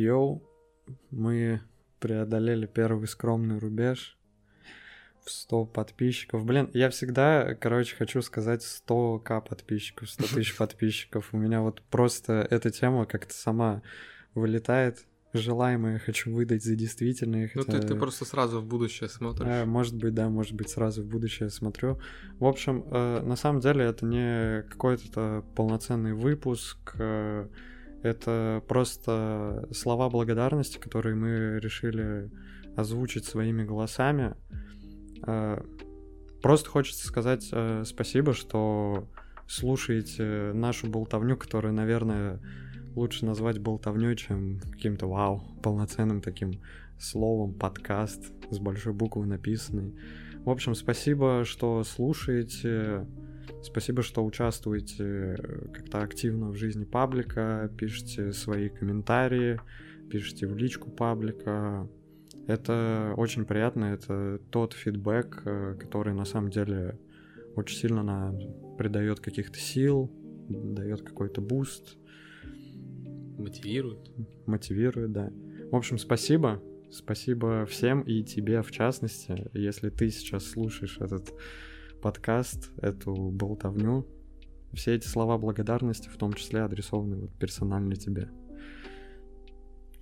Йоу, мы преодолели первый скромный рубеж в 100 подписчиков. Блин, я всегда, короче, хочу сказать 100к подписчиков, 100 тысяч подписчиков. У меня вот просто эта тема как-то сама вылетает. Желаемое хочу выдать за действительное. Ну, хотя- ты, ты просто сразу в будущее смотришь. А, может быть, да, может быть, сразу в будущее смотрю. В общем, э, на самом деле это не какой-то полноценный выпуск, э, это просто слова благодарности, которые мы решили озвучить своими голосами. Э, Просто хочется сказать э, спасибо, что слушаете нашу болтовню, которую, наверное, лучше назвать болтовней, чем каким-то вау, полноценным таким словом подкаст с большой буквы написанный. В общем, спасибо, что слушаете, спасибо, что участвуете э, как-то активно в жизни паблика, пишите свои комментарии, пишите в личку паблика. Это очень приятно, это тот фидбэк, э, который на самом деле очень сильно нам придает каких-то сил, дает какой-то буст, Мотивирует. мотивирует, да. В общем, спасибо. Спасибо всем и тебе в частности, если ты сейчас слушаешь этот подкаст, эту болтовню. Все эти слова благодарности в том числе адресованы вот персонально тебе.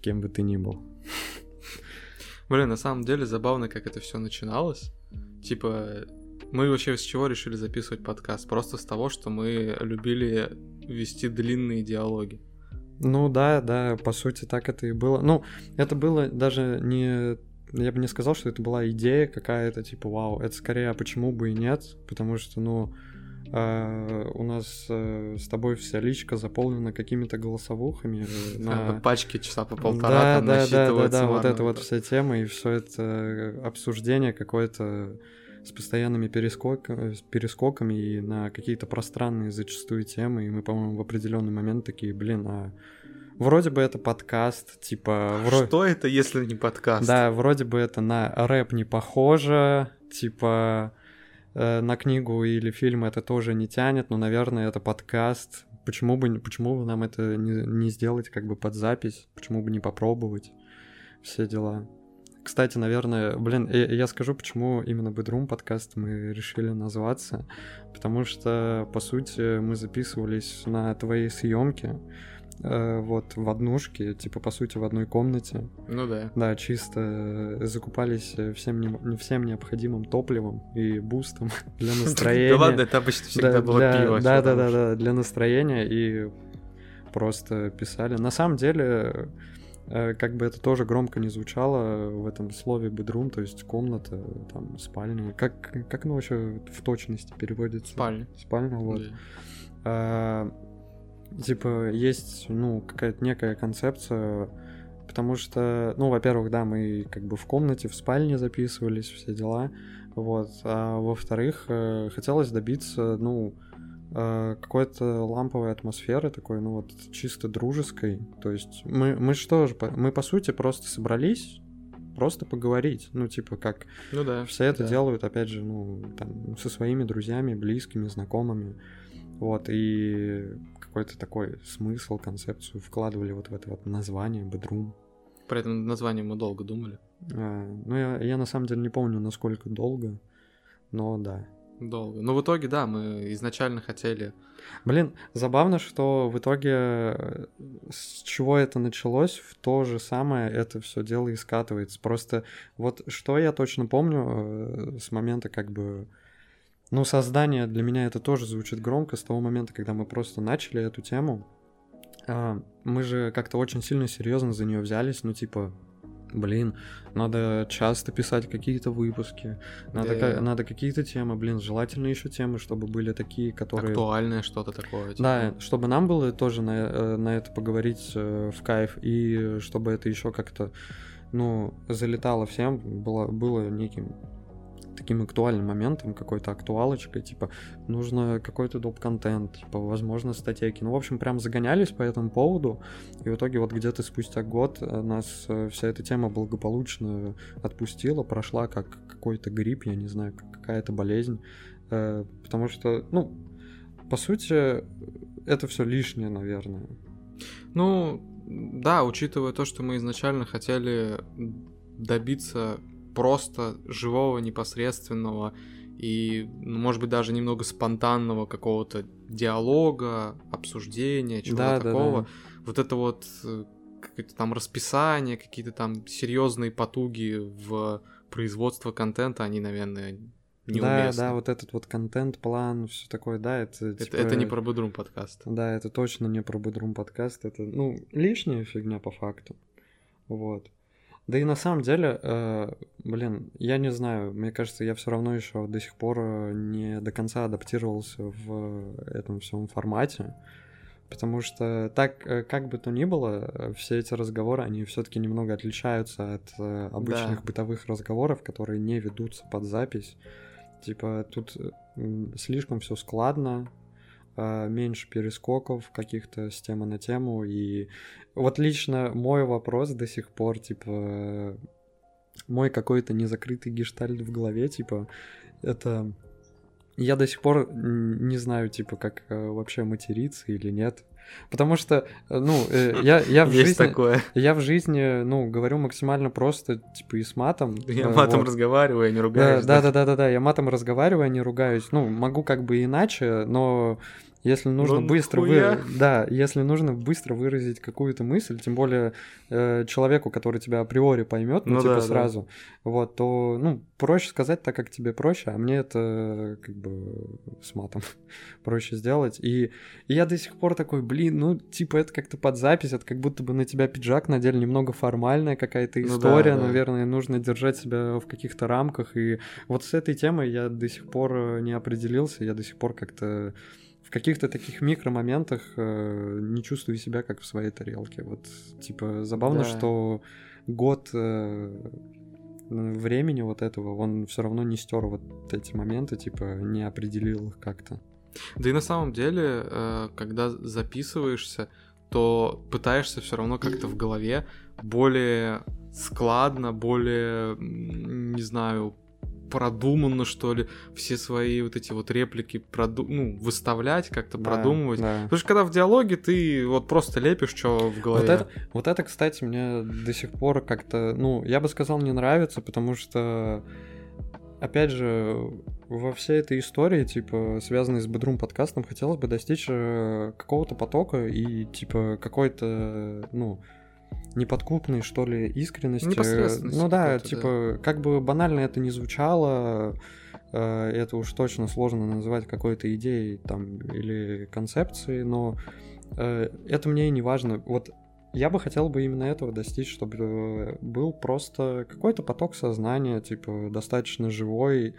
Кем бы ты ни был. Блин, на самом деле забавно, как это все начиналось. Типа, мы вообще с чего решили записывать подкаст? Просто с того, что мы любили вести длинные диалоги. Ну да, да, по сути так это и было. Ну, это было даже не... Я бы не сказал, что это была идея какая-то, типа, вау, это скорее, а почему бы и нет? Потому что, ну, э, у нас э, с тобой вся личка заполнена какими-то голосовухами. э, На на- пачке часа по полтора да, там да, да, да, да, вот это вот вся тема и все это э, обсуждение какое-то с постоянными перескоками, перескоками и на какие-то пространные зачастую темы, и мы, по-моему, в определенный момент такие, блин, а вроде бы это подкаст, типа... вро- Что это, если не подкаст? Да, вроде бы это на рэп не похоже, типа э, на книгу или фильм это тоже не тянет, но, наверное, это подкаст. Почему бы, почему бы нам это не, не сделать как бы под запись? Почему бы не попробовать? Все дела. Кстати, наверное, блин, я, я скажу, почему именно Bedroom подкаст мы решили назваться. Потому что, по сути, мы записывались на твоей съемке, вот в однушке, типа, по сути, в одной комнате. Ну да. Да, чисто э, закупались э, всем, не- всем необходимым топливом и бустом для настроения. Да ладно, это обычно всегда Да, было пиво. Да, да, да, да, для настроения и просто писали. На самом деле, э, как бы это тоже громко не звучало в этом слове bedroom, то есть комната, там, спальня. Как, как оно вообще в точности переводится? Спальня. Спальня, вот. Да. Типа, есть, ну, какая-то некая концепция, потому что, ну, во-первых, да, мы как бы в комнате, в спальне записывались, все дела, вот, а во-вторых, э, хотелось добиться, ну, э, какой-то ламповой атмосферы такой, ну, вот, чисто дружеской, то есть мы, мы что же, мы, по сути, просто собрались, просто поговорить, ну, типа, как Ну да. все это да. делают, опять же, ну, там, со своими друзьями, близкими, знакомыми. Вот, и какой-то такой смысл, концепцию вкладывали вот в это вот название Bedroom. Про это название мы долго думали. А, ну, я, я на самом деле не помню, насколько долго, но да. Долго. Но в итоге, да, мы изначально хотели... Блин, забавно, что в итоге э, с чего это началось, в то же самое это все дело и скатывается. Просто вот что я точно помню э, с момента как бы... Ну, создание для меня это тоже звучит громко, с того момента, когда мы просто начали эту тему. А, Мы же как-то очень сильно серьезно за нее взялись, ну, типа, блин, надо часто писать какие-то выпуски, надо, Да. ка- надо какие-то темы, блин, желательно еще темы, чтобы были такие, которые... Актуальное что-то такое. типа. Да, чтобы нам было тоже на, э, на это поговорить э, в кайф, и чтобы это еще как-то, ну, залетало всем, было, было неким таким актуальным моментом, какой-то актуалочкой, типа, нужно какой-то доп-контент, типа, возможно, статейки. Ну, в общем, прям загонялись по этому поводу, и в итоге вот где-то спустя год э, нас э, вся эта тема благополучно отпустила, прошла как какой-то грипп, я не знаю, как какая-то болезнь, Э, потому что, ну, по сути, это все лишнее, наверное. Ну, да, учитывая то, что мы изначально хотели добиться просто живого, непосредственного и, ну, может быть, даже немного спонтанного какого-то диалога, обсуждения, чего-то да, такого. Да, да. Вот это вот э, какое-то там расписание, какие-то там серьезные потуги в производство контента, они, наверное, неуместны. Да, да, вот этот вот контент-план, все такое, да, это... Это, типа... это не про Бодрум подкаст. Да, это точно не про Бодрум подкаст, это, ну, лишняя фигня по факту, вот. Да и на самом деле, э, блин, я не знаю, мне кажется, я все равно еще до сих пор э, не до конца адаптировался в этом всем формате. Потому что так, э, как бы то ни было, э, все эти разговоры, они все-таки немного отличаются от э, обычных да. бытовых разговоров, которые не ведутся под запись. Типа тут слишком все складно, меньше перескоков каких-то с темы на тему. И вот лично мой вопрос до сих пор, типа, мой какой-то незакрытый гештальт в голове, типа, это я до сих пор не знаю, типа, как э, вообще материться или нет. Потому что, э, ну, э, я, я в Есть жизни... такое. Я в жизни, ну, говорю максимально просто, типа, и с матом. Я матом вот. разговариваю, а не ругаюсь. Да, да, да, да, да, я матом разговариваю, а не ругаюсь. Ну, могу как бы иначе, но если нужно ну, быстро вы... да, если нужно быстро выразить какую-то мысль, тем более э, человеку, который тебя априори поймет, ну, ну типа да, сразу, да. вот, то ну проще сказать так, как тебе проще, а мне это как бы с матом проще сделать. И, и я до сих пор такой, блин, ну типа это как-то под запись, это как будто бы на тебя пиджак надели, немного формальная какая-то история, ну, да, наверное, да. нужно держать себя в каких-то рамках. И вот с этой темой я до сих пор э, не определился, я до сих пор как-то в каких-то таких микромоментах э, не чувствую себя как в своей тарелке. Вот, типа, забавно, да. что год э, времени вот этого, он все равно не стер вот эти моменты, типа, не определил их как-то. Да и на самом деле, э, когда записываешься, то пытаешься все равно как-то в голове более складно, более, не знаю, продуманно, что ли, все свои вот эти вот реплики проду... ну, выставлять, как-то да, продумывать. Да. Потому что когда в диалоге ты вот просто лепишь, что в голове. Вот это, вот это, кстати, мне до сих пор как-то, ну, я бы сказал, не нравится, потому что, опять же, во всей этой истории, типа, связанной с Бедрум подкастом, хотелось бы достичь э, какого-то потока и, типа, какой-то, ну, неподкупной, что ли, искренности. Ну да, типа, да. как бы банально это не звучало, э, это уж точно сложно называть какой-то идеей там или концепцией, но э, это мне и не важно. Вот я бы хотел бы именно этого достичь, чтобы был просто какой-то поток сознания, типа, достаточно живой,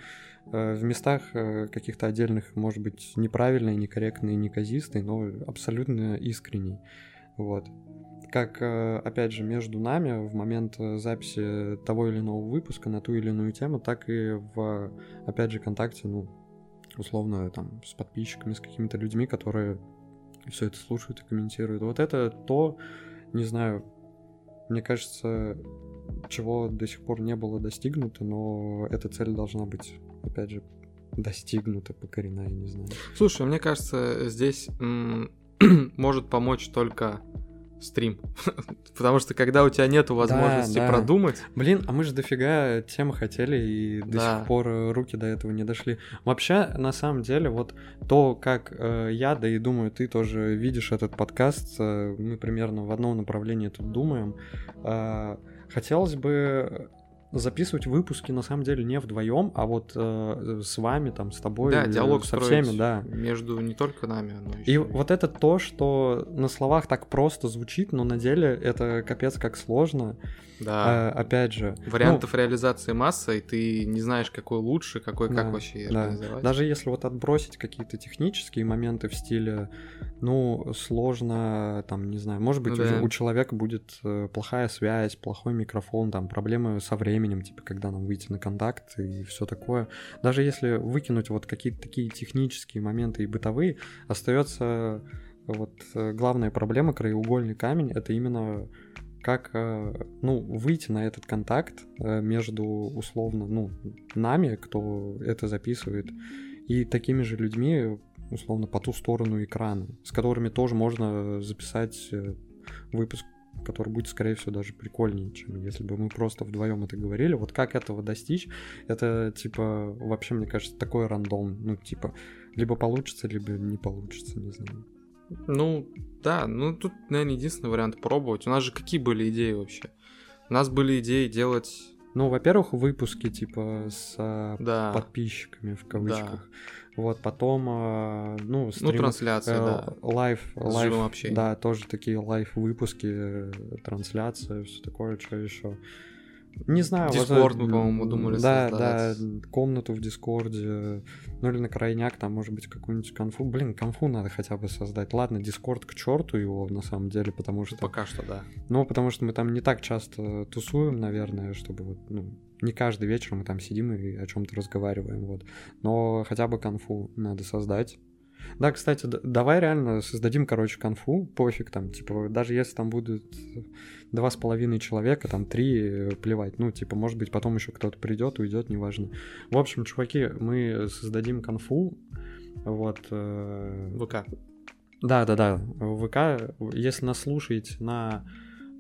э, в местах каких-то отдельных, может быть, неправильный, некорректный, неказистый, но абсолютно искренний. Вот как, э, опять же, между нами в момент э, записи того или иного выпуска на ту или иную тему, так и в, опять же, контакте, ну, условно, там, с подписчиками, с какими-то людьми, которые все это слушают и комментируют. Вот это то, не знаю, мне кажется, чего до сих пор не было достигнуто, но эта цель должна быть, опять же, достигнута, покорена, я не знаю. Слушай, мне кажется, здесь может помочь только стрим. Потому что когда у тебя нет возможности да, да. продумать... Блин, а мы же дофига темы хотели и до да. сих пор э, руки до этого не дошли. Вообще, на самом деле, вот то, как э, я, да и думаю, ты тоже видишь этот подкаст, э, мы примерно в одном направлении тут думаем. Э, хотелось бы записывать выпуски на самом деле не вдвоем, а вот э, с вами, там, с тобой, да, диалог со всеми, да. Между не только нами, но еще. И, вот это то, что на словах так просто звучит, но на деле это капец как сложно. Да. А, опять же. Вариантов ну, реализации масса, и ты не знаешь, какой лучше, какой да, как вообще да. организовать. Даже если вот отбросить какие-то технические моменты в стиле, ну, сложно, там, не знаю, может быть, ну, да. у, у человека будет э, плохая связь, плохой микрофон, там, проблемы со временем, типа, когда нам выйти на контакт и все такое. Даже если выкинуть вот какие-то такие технические моменты и бытовые, остается вот э, главная проблема, краеугольный камень, это именно как, э, ну, выйти на этот контакт э, между, условно, ну, нами, кто это записывает, и такими же людьми, условно, по ту сторону экрана, с которыми тоже можно записать э, выпуск который будет, скорее всего, даже прикольнее, чем если бы мы просто вдвоем это говорили. Вот как этого достичь, это, типа, вообще, мне кажется, такой рандом. Ну, типа, либо получится, либо не получится, не знаю. Ну, да, ну тут, наверное, единственный вариант пробовать. У нас же какие были идеи вообще? У нас были идеи делать ну, во-первых, выпуски типа с а, да. подписчиками в кавычках. Да. Вот потом, а, ну, ну стрим, ну трансляция, э, да. Live, live, да, тоже такие live выпуски, э, трансляция, все такое, что еще. Не знаю. Discord мы, по-моему, думали Да, создать. да, комнату в Discord е, ну или на крайняк, там, может быть, какую-нибудь конфу. Блин, конфу надо хотя бы создать. Ладно, Discord к черту его, на самом деле, потому что... Пока что, да. Ну, потому что мы там не так часто тусуем, наверное, чтобы вот, ну, не каждый вечер мы там сидим и о чем-то разговариваем, вот. Но хотя бы конфу надо создать. Да, кстати, давай реально создадим, короче, конфу, пофиг там, типа, даже если там будут два с половиной человека, там три, э, плевать, ну, типа, может быть, потом еще кто-то придет, уйдет, неважно. В общем, чуваки, мы создадим конфу, вот. Э... ВК. Да, да, да, ВК, если нас слушаете на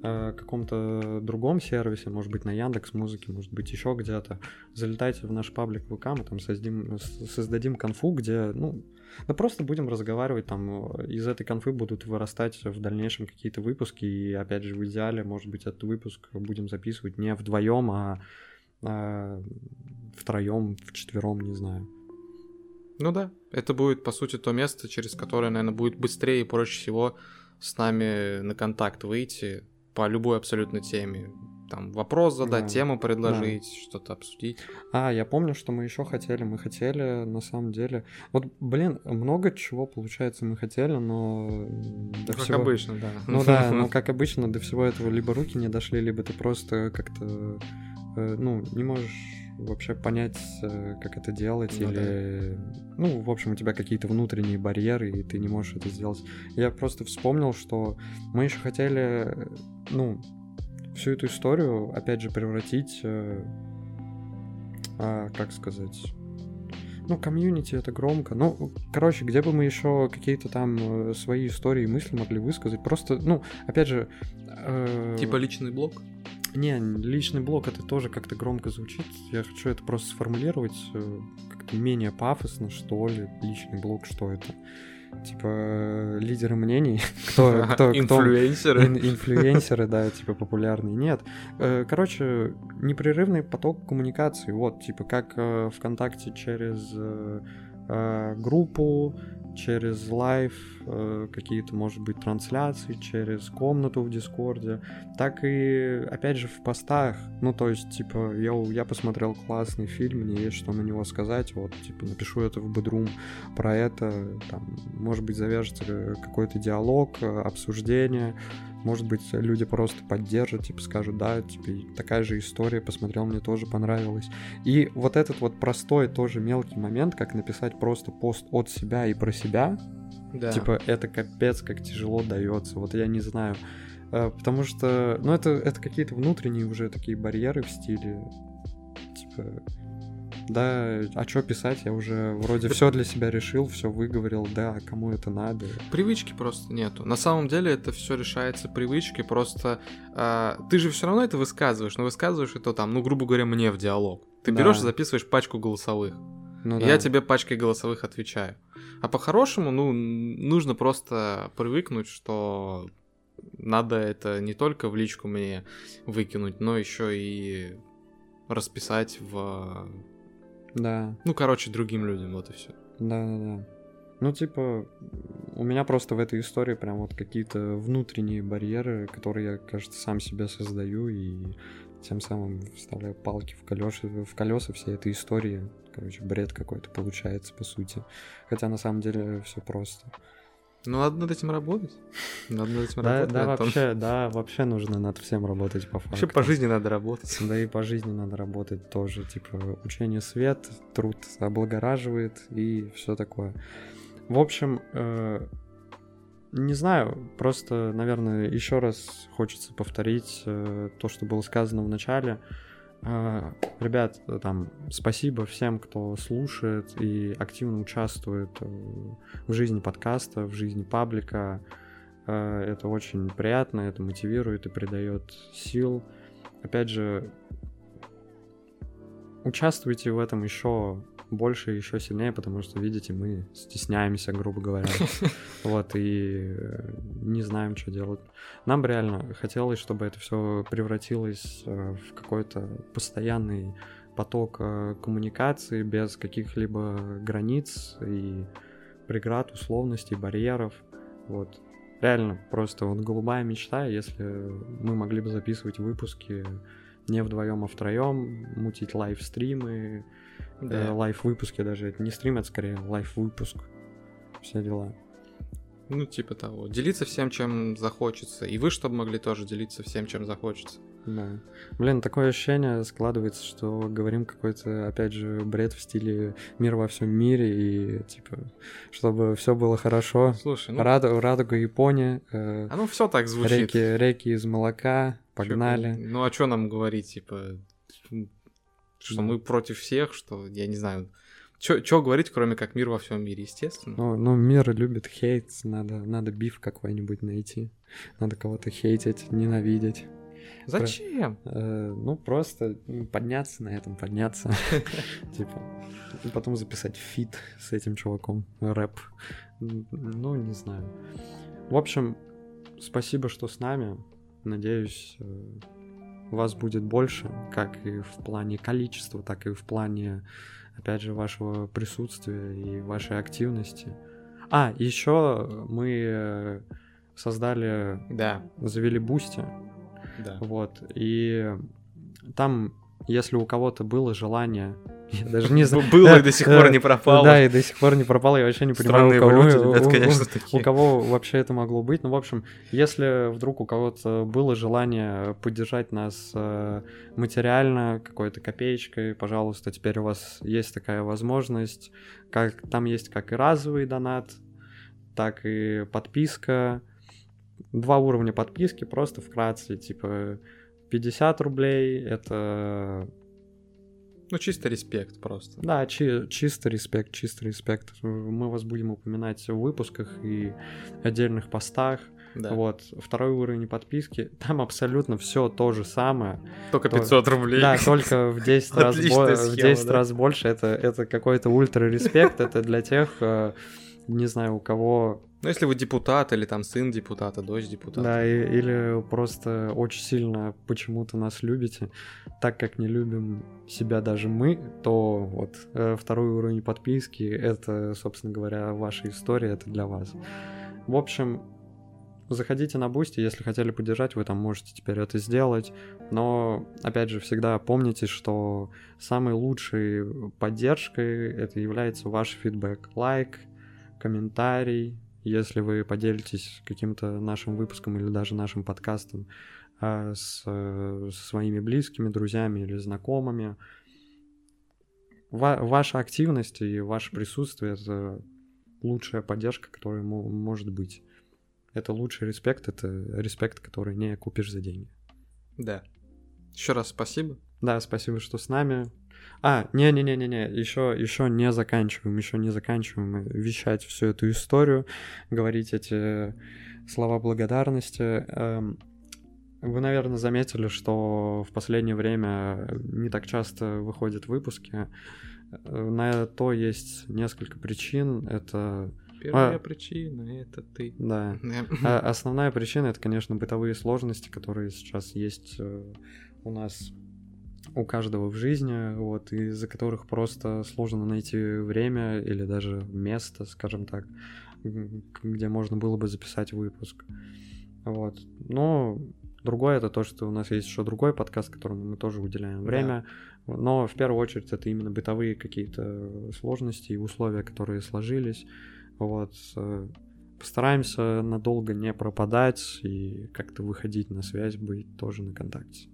э, каком-то другом сервисе, может быть, на Яндекс Музыке, может быть, еще где-то, залетайте в наш паблик ВК, мы там создадим, создадим конфу, где, ну, да просто будем разговаривать, там э, из этой конфы будут вырастать в дальнейшем какие-то выпуски, и опять же в идеале, может быть, этот выпуск будем записывать не вдвоем, а, а втроем, вчетвером, не знаю. Ну да, это будет, по сути, то место, через которое, наверное, будет быстрее и проще всего с нами на контакт выйти по любой абсолютно теме там вопрос задать, да. тему предложить, да. что-то обсудить. А, я помню, что мы еще хотели. Мы хотели, на самом деле. Вот, блин, много чего получается мы хотели, но. До как всего... обычно, да. Ну да, но как обычно, до всего этого либо руки не дошли, либо ты просто как-то. Э, ну, не можешь вообще понять, э, как это делать, ну, или, да. ну, в общем, у тебя какие-то внутренние барьеры, и ты не можешь это сделать. Я просто вспомнил, что мы еще хотели, ну, всю эту историю, опять же, превратить, э, а, как сказать, ну, комьюнити это громко. Ну, короче, где бы мы еще какие-то там э, свои истории и мысли могли высказать. Просто, ну, опять же... Э... Типа личный блог? Не, личный блог это тоже как-то громко звучит. Я хочу это просто сформулировать э, как-то менее пафосно, что ли. Личный блог, что это? типа лидеры мнений, кто, кто, инфлюенсеры, ин, инфлюенсеры, да, типа популярные. Нет, э, короче, непрерывный поток коммуникации. Вот, типа как э, ВКонтакте через э, группу, через live, э, какие-то, может быть, трансляции, через комнату в Discord е, так и, опять же, в постах. Ну, то есть, типа, я, я посмотрел классный фильм, мне есть что на него сказать, вот, типа, напишу это в Bedroom про это, там, может быть, завяжется какой-то диалог, обсуждение, может быть, люди просто поддержат, типа скажут, да, типа такая же история, посмотрел, мне тоже понравилось. И вот этот вот простой тоже мелкий момент, как написать просто пост от себя и про себя, да. типа это капец как тяжело дается. Вот я не знаю. Э, потому что, ну, это, это какие-то внутренние уже такие барьеры в стиле. Типа, да, а что писать, я уже вроде все для себя решил, все выговорил, да, а кому это надо. Привычки просто нету. На самом деле это все решается привычкой, просто э, ты же все равно это высказываешь, но высказываешь это там, ну, грубо говоря, мне в диалог. Ты да. берешь и записываешь пачку голосовых. Ну, да. Я тебе пачкой голосовых отвечаю. А по-хорошему, ну, нужно просто привыкнуть, что надо это не только в личку мне выкинуть, но еще и расписать в да. Ну, короче, другим людям, вот и все. Да, да, да. Ну, типа, у меня просто в этой истории прям вот какие-то внутренние барьеры, которые я, кажется, сам себе создаю и тем самым вставляю палки в колеса, в колеса всей этой истории. Короче, бред какой-то получается, по сути. Хотя на самом деле все просто. Ну, надо над этим работать. Надо над этим работать. Да, вообще, да, вообще нужно над всем работать по факту. Вообще по жизни надо работать. Да и по жизни надо работать тоже. Типа, учение свет, труд облагораживает и все такое. В общем, э, не знаю, просто, наверное, еще раз хочется повторить э, то, что было сказано в начале. Ребят, там, спасибо всем, кто слушает и активно участвует э, в жизни подкаста, в жизни паблика. Э, это очень приятно, это мотивирует и придает сил. Опять же, участвуйте в этом еще больше, еще сильнее, потому что, видите, мы стесняемся, грубо говоря. Вот, и э, не знаем, что делать. Нам бы реально хотелось, чтобы это все превратилось э, в какой-то постоянный поток э, коммуникации без каких-либо границ и преград, условностей, барьеров. Вот. Реально, просто вот голубая мечта, если мы могли бы записывать выпуски не вдвоем, а втроем, мутить live -стримы, да. э, live -выпуски даже. Это не стрим, это скорее live -выпуск. Все дела. Ну, типа того. Делиться всем, чем захочется. И вы, чтобы могли тоже делиться всем, чем захочется. Да. Блин, такое ощущение складывается, что говорим какой-то, опять же, бред в стиле мир во всем мире и типа, чтобы все было хорошо. Слушай, ну... Рад, радуга Япония. Э, а ну все так звучит. Реки, реки из молока, погнали. Чё, ну а что нам говорить, типа, что мы против всех, что, я не знаю, что говорить, кроме как мир во всем мире, естественно. Ну, ну, мир любит хейт, надо, надо beef какой-нибудь найти. Надо кого-то хейтить, ненавидеть. Зачем? Э, ну, просто подняться на этом, подняться. Типа, и потом записать feat с этим чуваком, рэп. Ну, не знаю. В общем, спасибо, что с нами. Надеюсь, э, вас будет больше, как и в плане количества, так и в плане, опять же, вашего присутствия и вашей активности. А, еще мы э, создали, да. завели Boosty. Да. Вот. И там, если у кого-то было желание я даже не знаю. Было и до сих пор не пропало. Да, и до сих пор не пропало. Я вообще не понимаю, у кого, ребят, конечно, у кого вообще это могло быть. Ну, в общем, если вдруг у кого-то было желание поддержать нас э, материально, какой-то копеечкой, пожалуйста, теперь у вас есть такая возможность. Как, там есть как и разовый донат, так и подписка два уровня подписки, просто вкратце, типа 50 рублей, это... Ну, чисто респект просто. Да, чи- чисто респект, чисто респект. Мы вас будем упоминать в выпусках и отдельных постах. Да. Вот, второй уровень подписки, там абсолютно все то же самое. Только 500 то, рублей. Да, только в 10 раз, бо- в 10 да? раз больше. Это, это какой-то ультра-респект, это для тех, э, не знаю, у кого ну, если вы депутат или там сын депутата, дочь депутата. Да, и, или просто очень сильно почему-то нас любите, так как не любим себя даже мы, то вот э, второй уровень подписки, это, собственно говоря, ваша история, это для вас. В общем, заходите на Boosty, если хотели поддержать, вы там можете теперь это сделать. Но, опять же, всегда помните, что самой лучшей поддержкой это является ваш фидбэк. Лайк, комментарий, если вы поделитесь каким-то нашим выпуском или даже нашим подкастом а, с, со своими близкими, друзьями или знакомыми, ва- ваша активность и ваше присутствие — это лучшая поддержка, которая может быть. Это лучший респект, это респект, который не купишь за деньги. Да. Еще раз спасибо. Да, спасибо, что с нами. А, не-не-не-не-не, еще, еще не заканчиваем, еще не заканчиваем вещать всю эту историю, говорить эти слова благодарности. Эм, вы, наверное, заметили, что в последнее время не так часто выходят выпуски. Э, на то есть несколько причин. Это Первая а, причина это ты. Да. а, основная причина это, конечно, бытовые сложности, которые сейчас есть э, у нас у каждого в жизни, вот, из-за которых просто сложно найти время или даже место, скажем так, где можно было бы записать выпуск. Вот. Но другое это то, что у нас есть еще другой подкаст, которому мы тоже уделяем время. Да. Но в первую очередь это именно бытовые какие-то сложности и условия, которые сложились. Вот. Постараемся надолго не пропадать и как-то выходить на связь, быть тоже на контакте.